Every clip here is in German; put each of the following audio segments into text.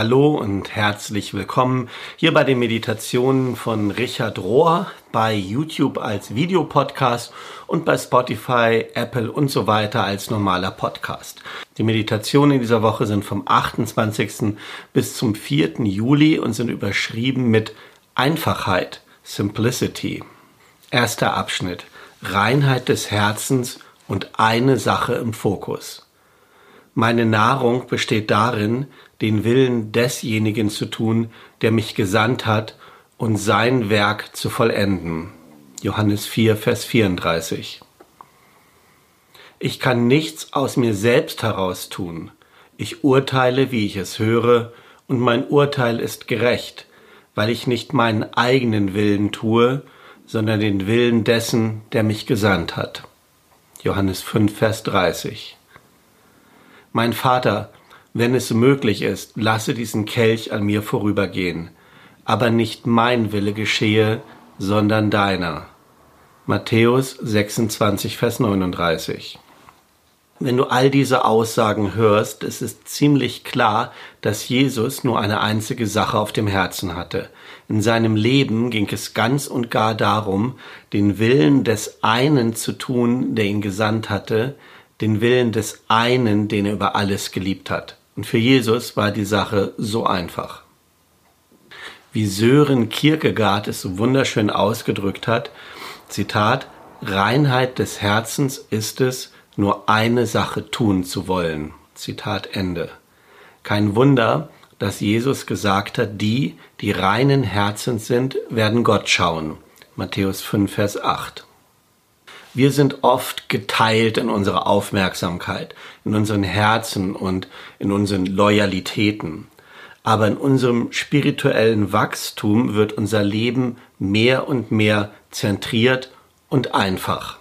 Hallo und herzlich willkommen hier bei den Meditationen von Richard Rohr bei YouTube als Videopodcast und bei Spotify, Apple und so weiter als normaler Podcast. Die Meditationen in dieser Woche sind vom 28. bis zum 4. Juli und sind überschrieben mit Einfachheit, Simplicity. Erster Abschnitt. Reinheit des Herzens und eine Sache im Fokus. Meine Nahrung besteht darin, den Willen desjenigen zu tun, der mich gesandt hat, und sein Werk zu vollenden. Johannes 4, Vers 34. Ich kann nichts aus mir selbst heraus tun. Ich urteile, wie ich es höre, und mein Urteil ist gerecht, weil ich nicht meinen eigenen Willen tue, sondern den Willen dessen, der mich gesandt hat. Johannes 5, Vers 30. Mein Vater, wenn es möglich ist, lasse diesen Kelch an mir vorübergehen, aber nicht mein Wille geschehe, sondern deiner. Matthäus 26, Vers 39. Wenn du all diese Aussagen hörst, ist es ziemlich klar, dass Jesus nur eine einzige Sache auf dem Herzen hatte. In seinem Leben ging es ganz und gar darum, den Willen des einen zu tun, der ihn gesandt hatte, den Willen des einen, den er über alles geliebt hat. Und für Jesus war die Sache so einfach. Wie Sören Kierkegaard es so wunderschön ausgedrückt hat, Zitat, Reinheit des Herzens ist es, nur eine Sache tun zu wollen. Zitat Ende. Kein Wunder, dass Jesus gesagt hat, die, die reinen Herzens sind, werden Gott schauen. Matthäus 5, Vers 8. Wir sind oft geteilt in unserer Aufmerksamkeit, in unseren Herzen und in unseren Loyalitäten. Aber in unserem spirituellen Wachstum wird unser Leben mehr und mehr zentriert und einfach.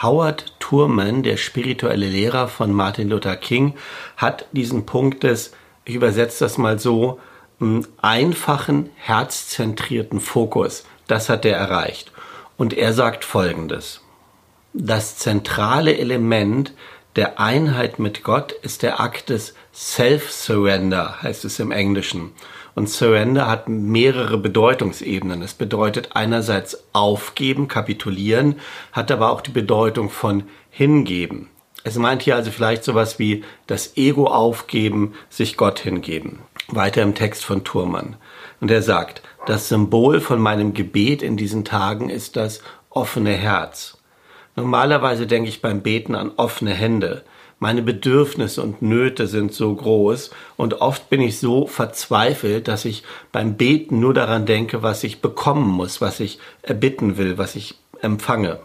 Howard Thurman, der spirituelle Lehrer von Martin Luther King, hat diesen Punkt des, ich übersetze das mal so, einfachen, herzzentrierten Fokus, das hat er erreicht. Und er sagt Folgendes. Das zentrale Element der Einheit mit Gott ist der Akt des Self-Surrender, heißt es im Englischen. Und Surrender hat mehrere Bedeutungsebenen. Es bedeutet einerseits aufgeben, kapitulieren, hat aber auch die Bedeutung von hingeben. Es meint hier also vielleicht sowas wie das Ego aufgeben, sich Gott hingeben. Weiter im Text von Thurmann. Und er sagt, das Symbol von meinem Gebet in diesen Tagen ist das offene Herz. Normalerweise denke ich beim Beten an offene Hände. Meine Bedürfnisse und Nöte sind so groß und oft bin ich so verzweifelt, dass ich beim Beten nur daran denke, was ich bekommen muss, was ich erbitten will, was ich empfange.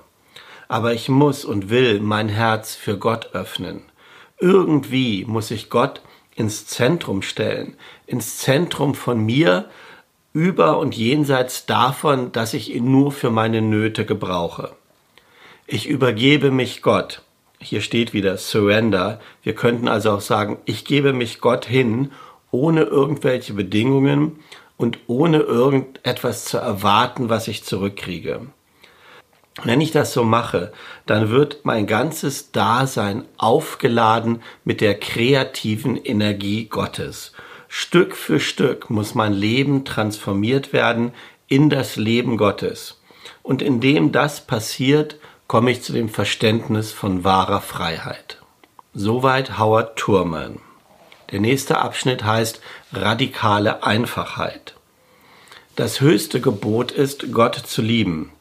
Aber ich muss und will mein Herz für Gott öffnen. Irgendwie muss ich Gott ins Zentrum stellen, ins Zentrum von mir über und jenseits davon, dass ich ihn nur für meine Nöte gebrauche. Ich übergebe mich Gott. Hier steht wieder Surrender. Wir könnten also auch sagen, ich gebe mich Gott hin, ohne irgendwelche Bedingungen und ohne irgendetwas zu erwarten, was ich zurückkriege. Wenn ich das so mache, dann wird mein ganzes Dasein aufgeladen mit der kreativen Energie Gottes. Stück für Stück muss mein Leben transformiert werden in das Leben Gottes. Und indem das passiert, komme ich zu dem Verständnis von wahrer Freiheit. Soweit Howard Thurman. Der nächste Abschnitt heißt radikale Einfachheit. Das höchste Gebot ist, Gott zu lieben.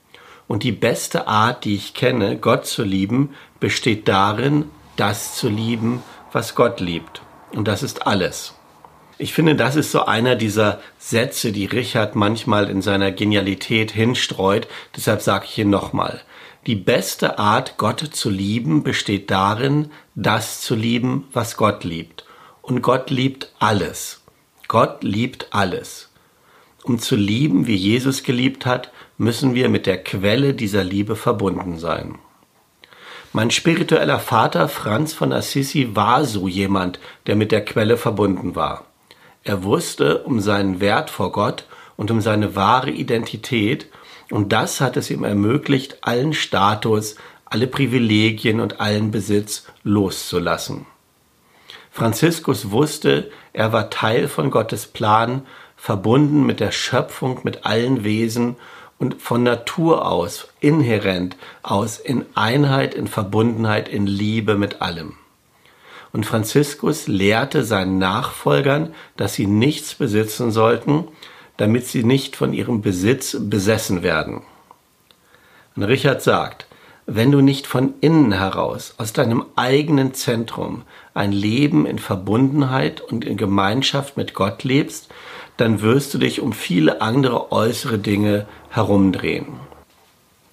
Und die beste Art, die ich kenne, Gott zu lieben, besteht darin, das zu lieben, was Gott liebt. Und das ist alles. Ich finde, das ist so einer dieser Sätze, die Richard manchmal in seiner Genialität hinstreut. Deshalb sage ich ihn nochmal. Die beste Art, Gott zu lieben, besteht darin, das zu lieben, was Gott liebt. Und Gott liebt alles. Gott liebt alles. Um zu lieben, wie Jesus geliebt hat, müssen wir mit der Quelle dieser Liebe verbunden sein. Mein spiritueller Vater Franz von Assisi war so jemand, der mit der Quelle verbunden war. Er wusste um seinen Wert vor Gott und um seine wahre Identität, und das hat es ihm ermöglicht, allen Status, alle Privilegien und allen Besitz loszulassen. Franziskus wusste, er war Teil von Gottes Plan, verbunden mit der Schöpfung, mit allen Wesen und von Natur aus, inhärent aus, in Einheit, in Verbundenheit, in Liebe mit allem. Und Franziskus lehrte seinen Nachfolgern, dass sie nichts besitzen sollten, damit sie nicht von ihrem Besitz besessen werden. Und Richard sagt, wenn du nicht von innen heraus, aus deinem eigenen Zentrum, ein Leben in Verbundenheit und in Gemeinschaft mit Gott lebst, dann wirst du dich um viele andere äußere Dinge herumdrehen.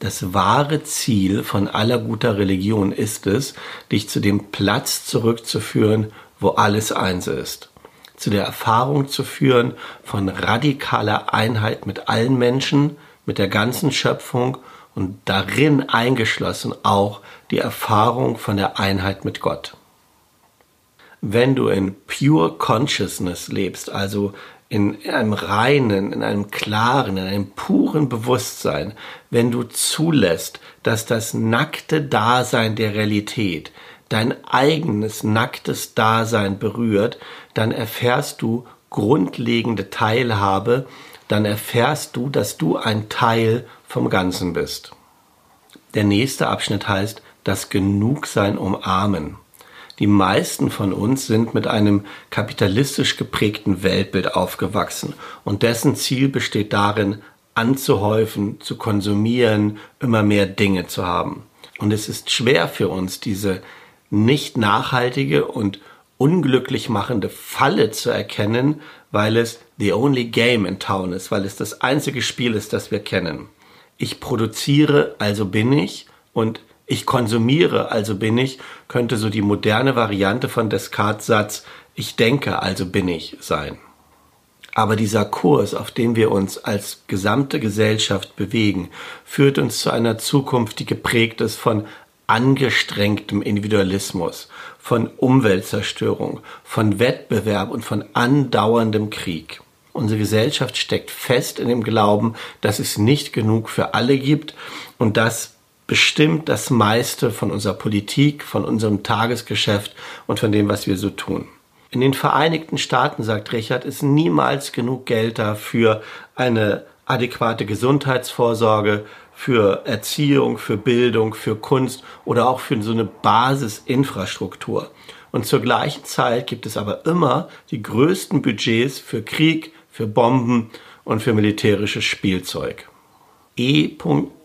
Das wahre Ziel von aller guter Religion ist es, dich zu dem Platz zurückzuführen, wo alles eins ist. Zu der Erfahrung zu führen von radikaler Einheit mit allen Menschen, mit der ganzen Schöpfung und darin eingeschlossen auch die Erfahrung von der Einheit mit Gott. Wenn du in Pure Consciousness lebst, also in einem reinen, in einem klaren, in einem puren Bewusstsein, wenn du zulässt, dass das nackte Dasein der Realität dein eigenes nacktes Dasein berührt, dann erfährst du grundlegende Teilhabe, dann erfährst du, dass du ein Teil vom Ganzen bist. Der nächste Abschnitt heißt das Genugsein umarmen. Die meisten von uns sind mit einem kapitalistisch geprägten Weltbild aufgewachsen und dessen Ziel besteht darin, anzuhäufen, zu konsumieren, immer mehr Dinge zu haben. Und es ist schwer für uns, diese nicht nachhaltige und unglücklich machende Falle zu erkennen, weil es the only game in town ist, weil es das einzige Spiel ist, das wir kennen. Ich produziere, also bin ich und ich konsumiere, also bin ich, könnte so die moderne Variante von Descartes Satz ich denke, also bin ich sein. Aber dieser Kurs, auf dem wir uns als gesamte Gesellschaft bewegen, führt uns zu einer Zukunft, die geprägt ist von angestrengtem Individualismus, von Umweltzerstörung, von Wettbewerb und von andauerndem Krieg. Unsere Gesellschaft steckt fest in dem Glauben, dass es nicht genug für alle gibt und dass bestimmt das meiste von unserer Politik, von unserem Tagesgeschäft und von dem, was wir so tun. In den Vereinigten Staaten, sagt Richard, ist niemals genug Geld da für eine adäquate Gesundheitsvorsorge, für Erziehung, für Bildung, für Kunst oder auch für so eine Basisinfrastruktur. Und zur gleichen Zeit gibt es aber immer die größten Budgets für Krieg, für Bomben und für militärisches Spielzeug. E.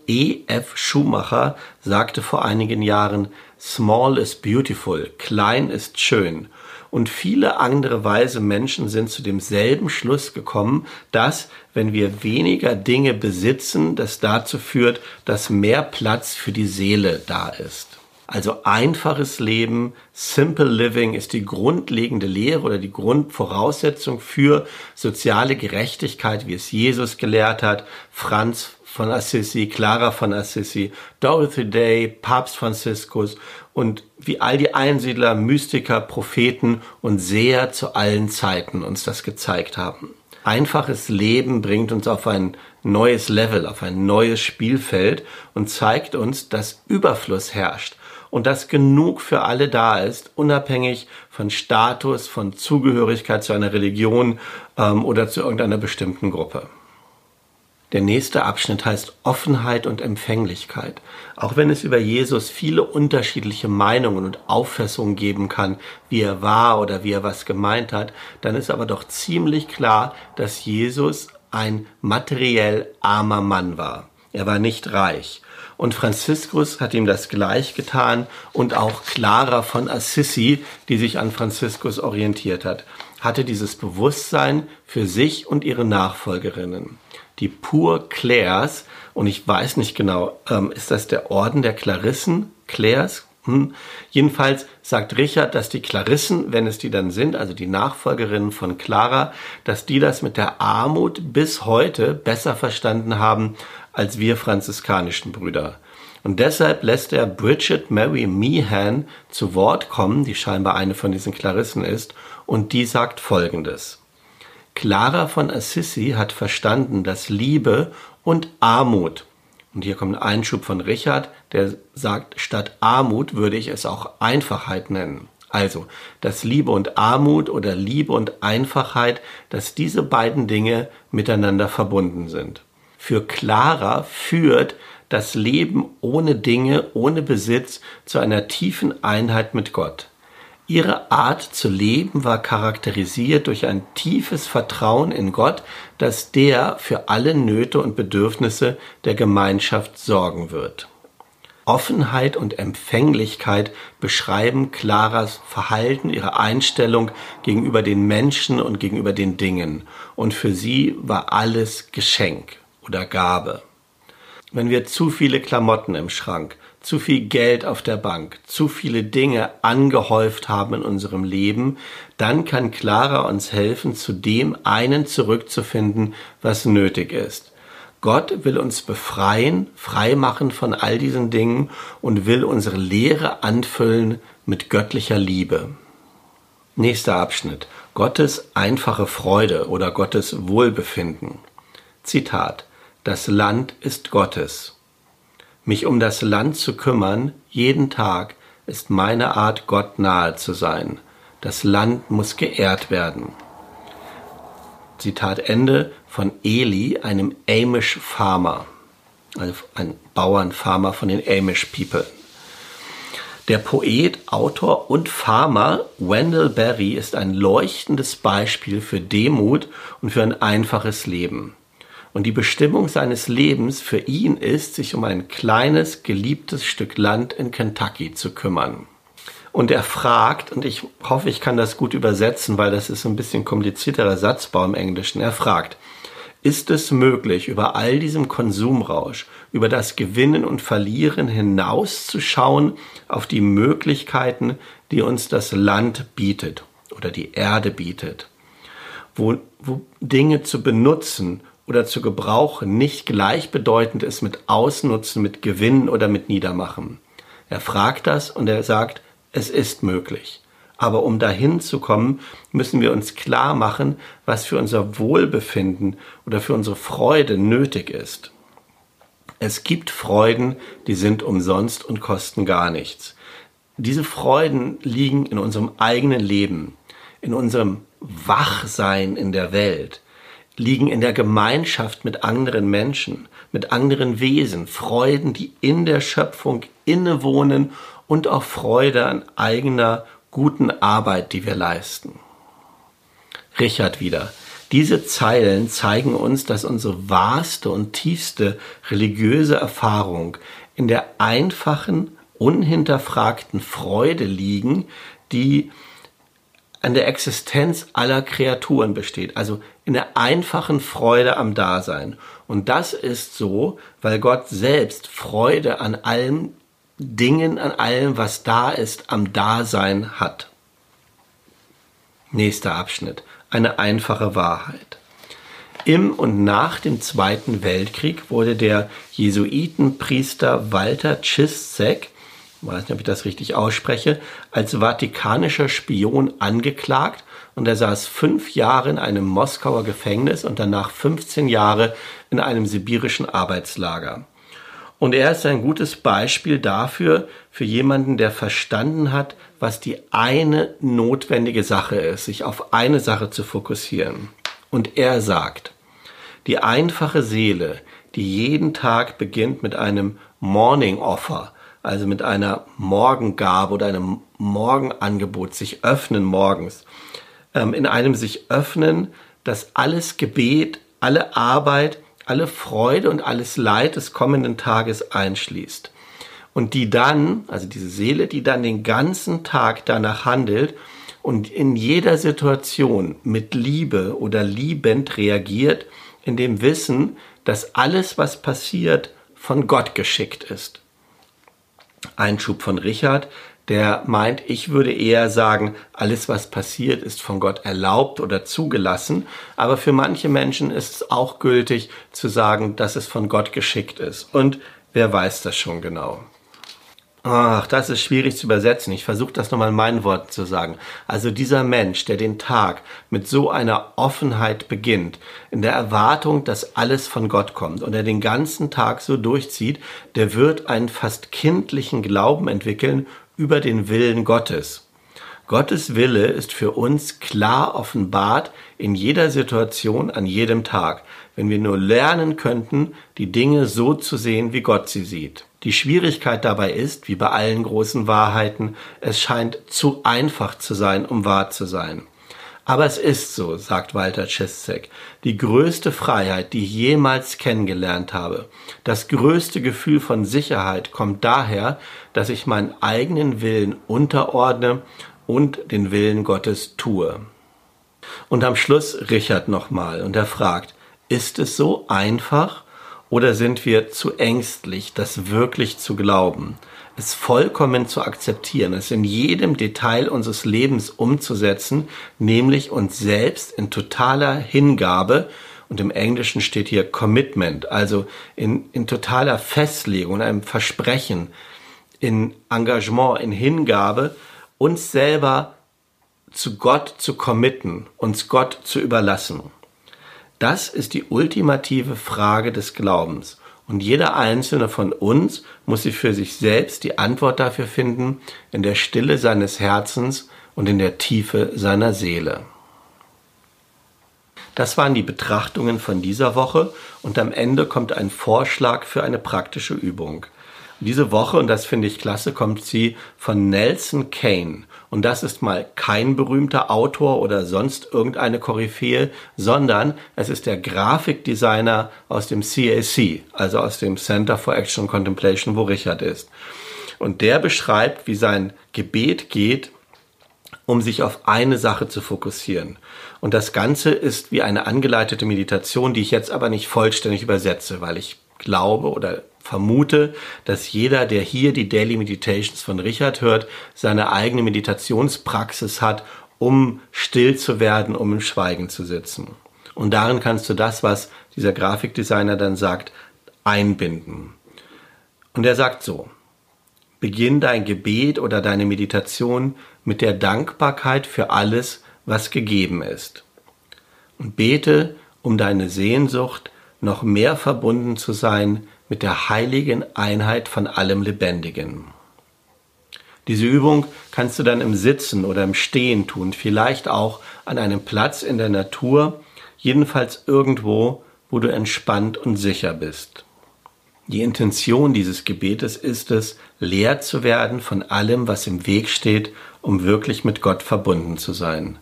E. F. Schumacher sagte vor einigen Jahren, Small is beautiful, klein ist schön. Und viele andere weise Menschen sind zu demselben Schluss gekommen, dass, wenn wir weniger Dinge besitzen, das dazu führt, dass mehr Platz für die Seele da ist. Also einfaches Leben, simple living ist die grundlegende Lehre oder die Grundvoraussetzung für soziale Gerechtigkeit, wie es Jesus gelehrt hat, Franz von Assisi, Clara von Assisi, Dorothy Day, Papst Franziskus und wie all die Einsiedler, Mystiker, Propheten und Seher zu allen Zeiten uns das gezeigt haben. Einfaches Leben bringt uns auf ein neues Level, auf ein neues Spielfeld und zeigt uns, dass Überfluss herrscht und dass genug für alle da ist, unabhängig von Status, von Zugehörigkeit zu einer Religion ähm, oder zu irgendeiner bestimmten Gruppe. Der nächste Abschnitt heißt Offenheit und Empfänglichkeit. Auch wenn es über Jesus viele unterschiedliche Meinungen und Auffassungen geben kann, wie er war oder wie er was gemeint hat, dann ist aber doch ziemlich klar, dass Jesus ein materiell armer Mann war. Er war nicht reich. Und Franziskus hat ihm das gleich getan und auch Clara von Assisi, die sich an Franziskus orientiert hat, hatte dieses Bewusstsein für sich und ihre Nachfolgerinnen die Pur Claires, und ich weiß nicht genau, ähm, ist das der Orden der Klarissen? Claires? Hm. Jedenfalls sagt Richard, dass die Klarissen, wenn es die dann sind, also die Nachfolgerinnen von Clara, dass die das mit der Armut bis heute besser verstanden haben als wir franziskanischen Brüder. Und deshalb lässt er Bridget Mary Meehan zu Wort kommen, die scheinbar eine von diesen Klarissen ist, und die sagt Folgendes. Clara von Assisi hat verstanden, dass Liebe und Armut, und hier kommt ein Einschub von Richard, der sagt, statt Armut würde ich es auch Einfachheit nennen. Also, dass Liebe und Armut oder Liebe und Einfachheit, dass diese beiden Dinge miteinander verbunden sind. Für Clara führt das Leben ohne Dinge, ohne Besitz zu einer tiefen Einheit mit Gott. Ihre Art zu leben war charakterisiert durch ein tiefes Vertrauen in Gott, dass der für alle Nöte und Bedürfnisse der Gemeinschaft sorgen wird. Offenheit und Empfänglichkeit beschreiben Claras Verhalten, ihre Einstellung gegenüber den Menschen und gegenüber den Dingen. Und für sie war alles Geschenk oder Gabe. Wenn wir zu viele Klamotten im Schrank, zu viel Geld auf der Bank, zu viele Dinge angehäuft haben in unserem Leben, dann kann Clara uns helfen, zu dem einen zurückzufinden, was nötig ist. Gott will uns befreien, frei machen von all diesen Dingen und will unsere Lehre anfüllen mit göttlicher Liebe. Nächster Abschnitt. Gottes einfache Freude oder Gottes Wohlbefinden. Zitat. Das Land ist Gottes. Mich um das Land zu kümmern, jeden Tag, ist meine Art, Gott nahe zu sein. Das Land muss geehrt werden. Zitat Ende von Eli, einem Amish Farmer, also ein Bauernfarmer von den Amish People. Der Poet, Autor und Farmer Wendell Berry ist ein leuchtendes Beispiel für Demut und für ein einfaches Leben. Und die Bestimmung seines Lebens für ihn ist, sich um ein kleines, geliebtes Stück Land in Kentucky zu kümmern. Und er fragt, und ich hoffe, ich kann das gut übersetzen, weil das ist ein bisschen komplizierterer Satzbau im Englischen. Er fragt, ist es möglich, über all diesem Konsumrausch, über das Gewinnen und Verlieren hinauszuschauen auf die Möglichkeiten, die uns das Land bietet oder die Erde bietet, wo, wo Dinge zu benutzen oder zu gebrauchen nicht gleichbedeutend ist mit Ausnutzen, mit Gewinnen oder mit Niedermachen. Er fragt das und er sagt, es ist möglich. Aber um dahin zu kommen, müssen wir uns klar machen, was für unser Wohlbefinden oder für unsere Freude nötig ist. Es gibt Freuden, die sind umsonst und kosten gar nichts. Diese Freuden liegen in unserem eigenen Leben, in unserem Wachsein in der Welt, liegen in der Gemeinschaft mit anderen Menschen, mit anderen Wesen, Freuden, die in der Schöpfung innewohnen und auch Freude an eigener guten Arbeit, die wir leisten. Richard wieder. Diese Zeilen zeigen uns, dass unsere wahrste und tiefste religiöse Erfahrung in der einfachen, unhinterfragten Freude liegen, die an der Existenz aller Kreaturen besteht, also in der einfachen Freude am Dasein. Und das ist so, weil Gott selbst Freude an allen Dingen, an allem, was da ist, am Dasein hat. Nächster Abschnitt. Eine einfache Wahrheit. Im und nach dem Zweiten Weltkrieg wurde der Jesuitenpriester Walter Cziszek weiß nicht, ob ich das richtig ausspreche, als vatikanischer Spion angeklagt und er saß fünf Jahre in einem Moskauer Gefängnis und danach 15 Jahre in einem sibirischen Arbeitslager. Und er ist ein gutes Beispiel dafür, für jemanden, der verstanden hat, was die eine notwendige Sache ist, sich auf eine Sache zu fokussieren. Und er sagt, die einfache Seele, die jeden Tag beginnt mit einem Morning Offer, also mit einer Morgengabe oder einem Morgenangebot, sich öffnen morgens, ähm, in einem sich öffnen, dass alles Gebet, alle Arbeit, alle Freude und alles Leid des kommenden Tages einschließt. Und die dann, also diese Seele, die dann den ganzen Tag danach handelt und in jeder Situation mit Liebe oder liebend reagiert, in dem Wissen, dass alles, was passiert, von Gott geschickt ist. Einschub von Richard, der meint, ich würde eher sagen, alles was passiert ist von Gott erlaubt oder zugelassen, aber für manche Menschen ist es auch gültig zu sagen, dass es von Gott geschickt ist. Und wer weiß das schon genau? Ach, das ist schwierig zu übersetzen. Ich versuche das nochmal in meinen Worten zu sagen. Also dieser Mensch, der den Tag mit so einer Offenheit beginnt, in der Erwartung, dass alles von Gott kommt und er den ganzen Tag so durchzieht, der wird einen fast kindlichen Glauben entwickeln über den Willen Gottes. Gottes Wille ist für uns klar offenbart in jeder Situation, an jedem Tag, wenn wir nur lernen könnten, die Dinge so zu sehen, wie Gott sie sieht. Die Schwierigkeit dabei ist, wie bei allen großen Wahrheiten, es scheint zu einfach zu sein, um wahr zu sein. Aber es ist so, sagt Walter Czeschek, die größte Freiheit, die ich jemals kennengelernt habe. Das größte Gefühl von Sicherheit kommt daher, dass ich meinen eigenen Willen unterordne und den Willen Gottes tue. Und am Schluss Richard nochmal und er fragt, ist es so einfach oder sind wir zu ängstlich, das wirklich zu glauben, es vollkommen zu akzeptieren, es in jedem Detail unseres Lebens umzusetzen, nämlich uns selbst in totaler Hingabe und im Englischen steht hier Commitment, also in, in totaler Festlegung, einem Versprechen, in Engagement, in Hingabe uns selber zu Gott zu committen, uns Gott zu überlassen. Das ist die ultimative Frage des Glaubens. Und jeder einzelne von uns muss sich für sich selbst die Antwort dafür finden in der Stille seines Herzens und in der Tiefe seiner Seele. Das waren die Betrachtungen von dieser Woche und am Ende kommt ein Vorschlag für eine praktische Übung. Diese Woche, und das finde ich klasse, kommt sie von Nelson Kane. Und das ist mal kein berühmter Autor oder sonst irgendeine Koryphäe, sondern es ist der Grafikdesigner aus dem CAC, also aus dem Center for Action and Contemplation, wo Richard ist. Und der beschreibt, wie sein Gebet geht, um sich auf eine Sache zu fokussieren. Und das Ganze ist wie eine angeleitete Meditation, die ich jetzt aber nicht vollständig übersetze, weil ich glaube oder vermute, dass jeder, der hier die Daily Meditations von Richard hört, seine eigene Meditationspraxis hat, um still zu werden, um im Schweigen zu sitzen. Und darin kannst du das, was dieser Grafikdesigner dann sagt, einbinden. Und er sagt so, beginn dein Gebet oder deine Meditation mit der Dankbarkeit für alles, was gegeben ist. Und bete um deine Sehnsucht, noch mehr verbunden zu sein mit der heiligen Einheit von allem Lebendigen. Diese Übung kannst du dann im Sitzen oder im Stehen tun, vielleicht auch an einem Platz in der Natur, jedenfalls irgendwo, wo du entspannt und sicher bist. Die Intention dieses Gebetes ist es, leer zu werden von allem, was im Weg steht, um wirklich mit Gott verbunden zu sein.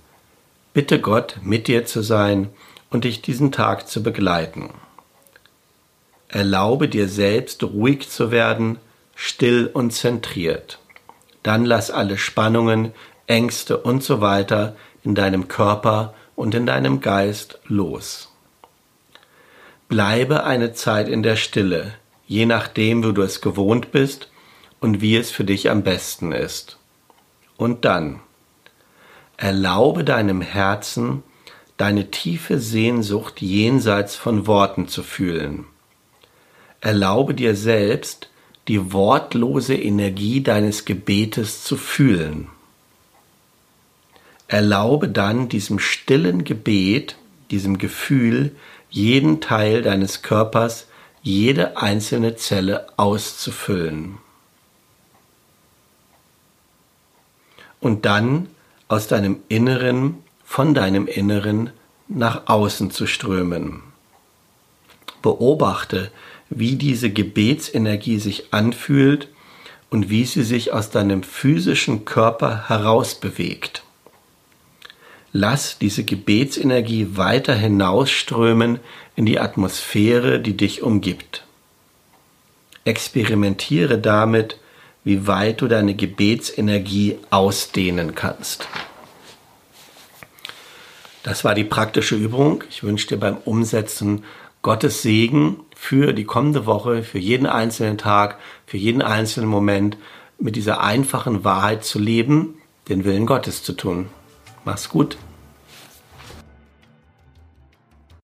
Bitte Gott, mit dir zu sein und dich diesen Tag zu begleiten. Erlaube dir selbst ruhig zu werden, still und zentriert. Dann lass alle Spannungen, Ängste und so weiter in deinem Körper und in deinem Geist los. Bleibe eine Zeit in der Stille, je nachdem, wo du es gewohnt bist und wie es für dich am besten ist. Und dann erlaube deinem Herzen, deine tiefe Sehnsucht jenseits von Worten zu fühlen Erlaube dir selbst, die wortlose Energie deines Gebetes zu fühlen. Erlaube dann diesem stillen Gebet, diesem Gefühl, jeden Teil deines Körpers, jede einzelne Zelle auszufüllen. Und dann aus deinem Inneren, von deinem Inneren nach außen zu strömen. Beobachte, wie diese Gebetsenergie sich anfühlt und wie sie sich aus deinem physischen Körper herausbewegt. Lass diese Gebetsenergie weiter hinausströmen in die Atmosphäre, die dich umgibt. Experimentiere damit, wie weit du deine Gebetsenergie ausdehnen kannst. Das war die praktische Übung. Ich wünsche dir beim Umsetzen Gottes Segen für die kommende Woche, für jeden einzelnen Tag, für jeden einzelnen Moment mit dieser einfachen Wahrheit zu leben, den Willen Gottes zu tun. Mach's gut.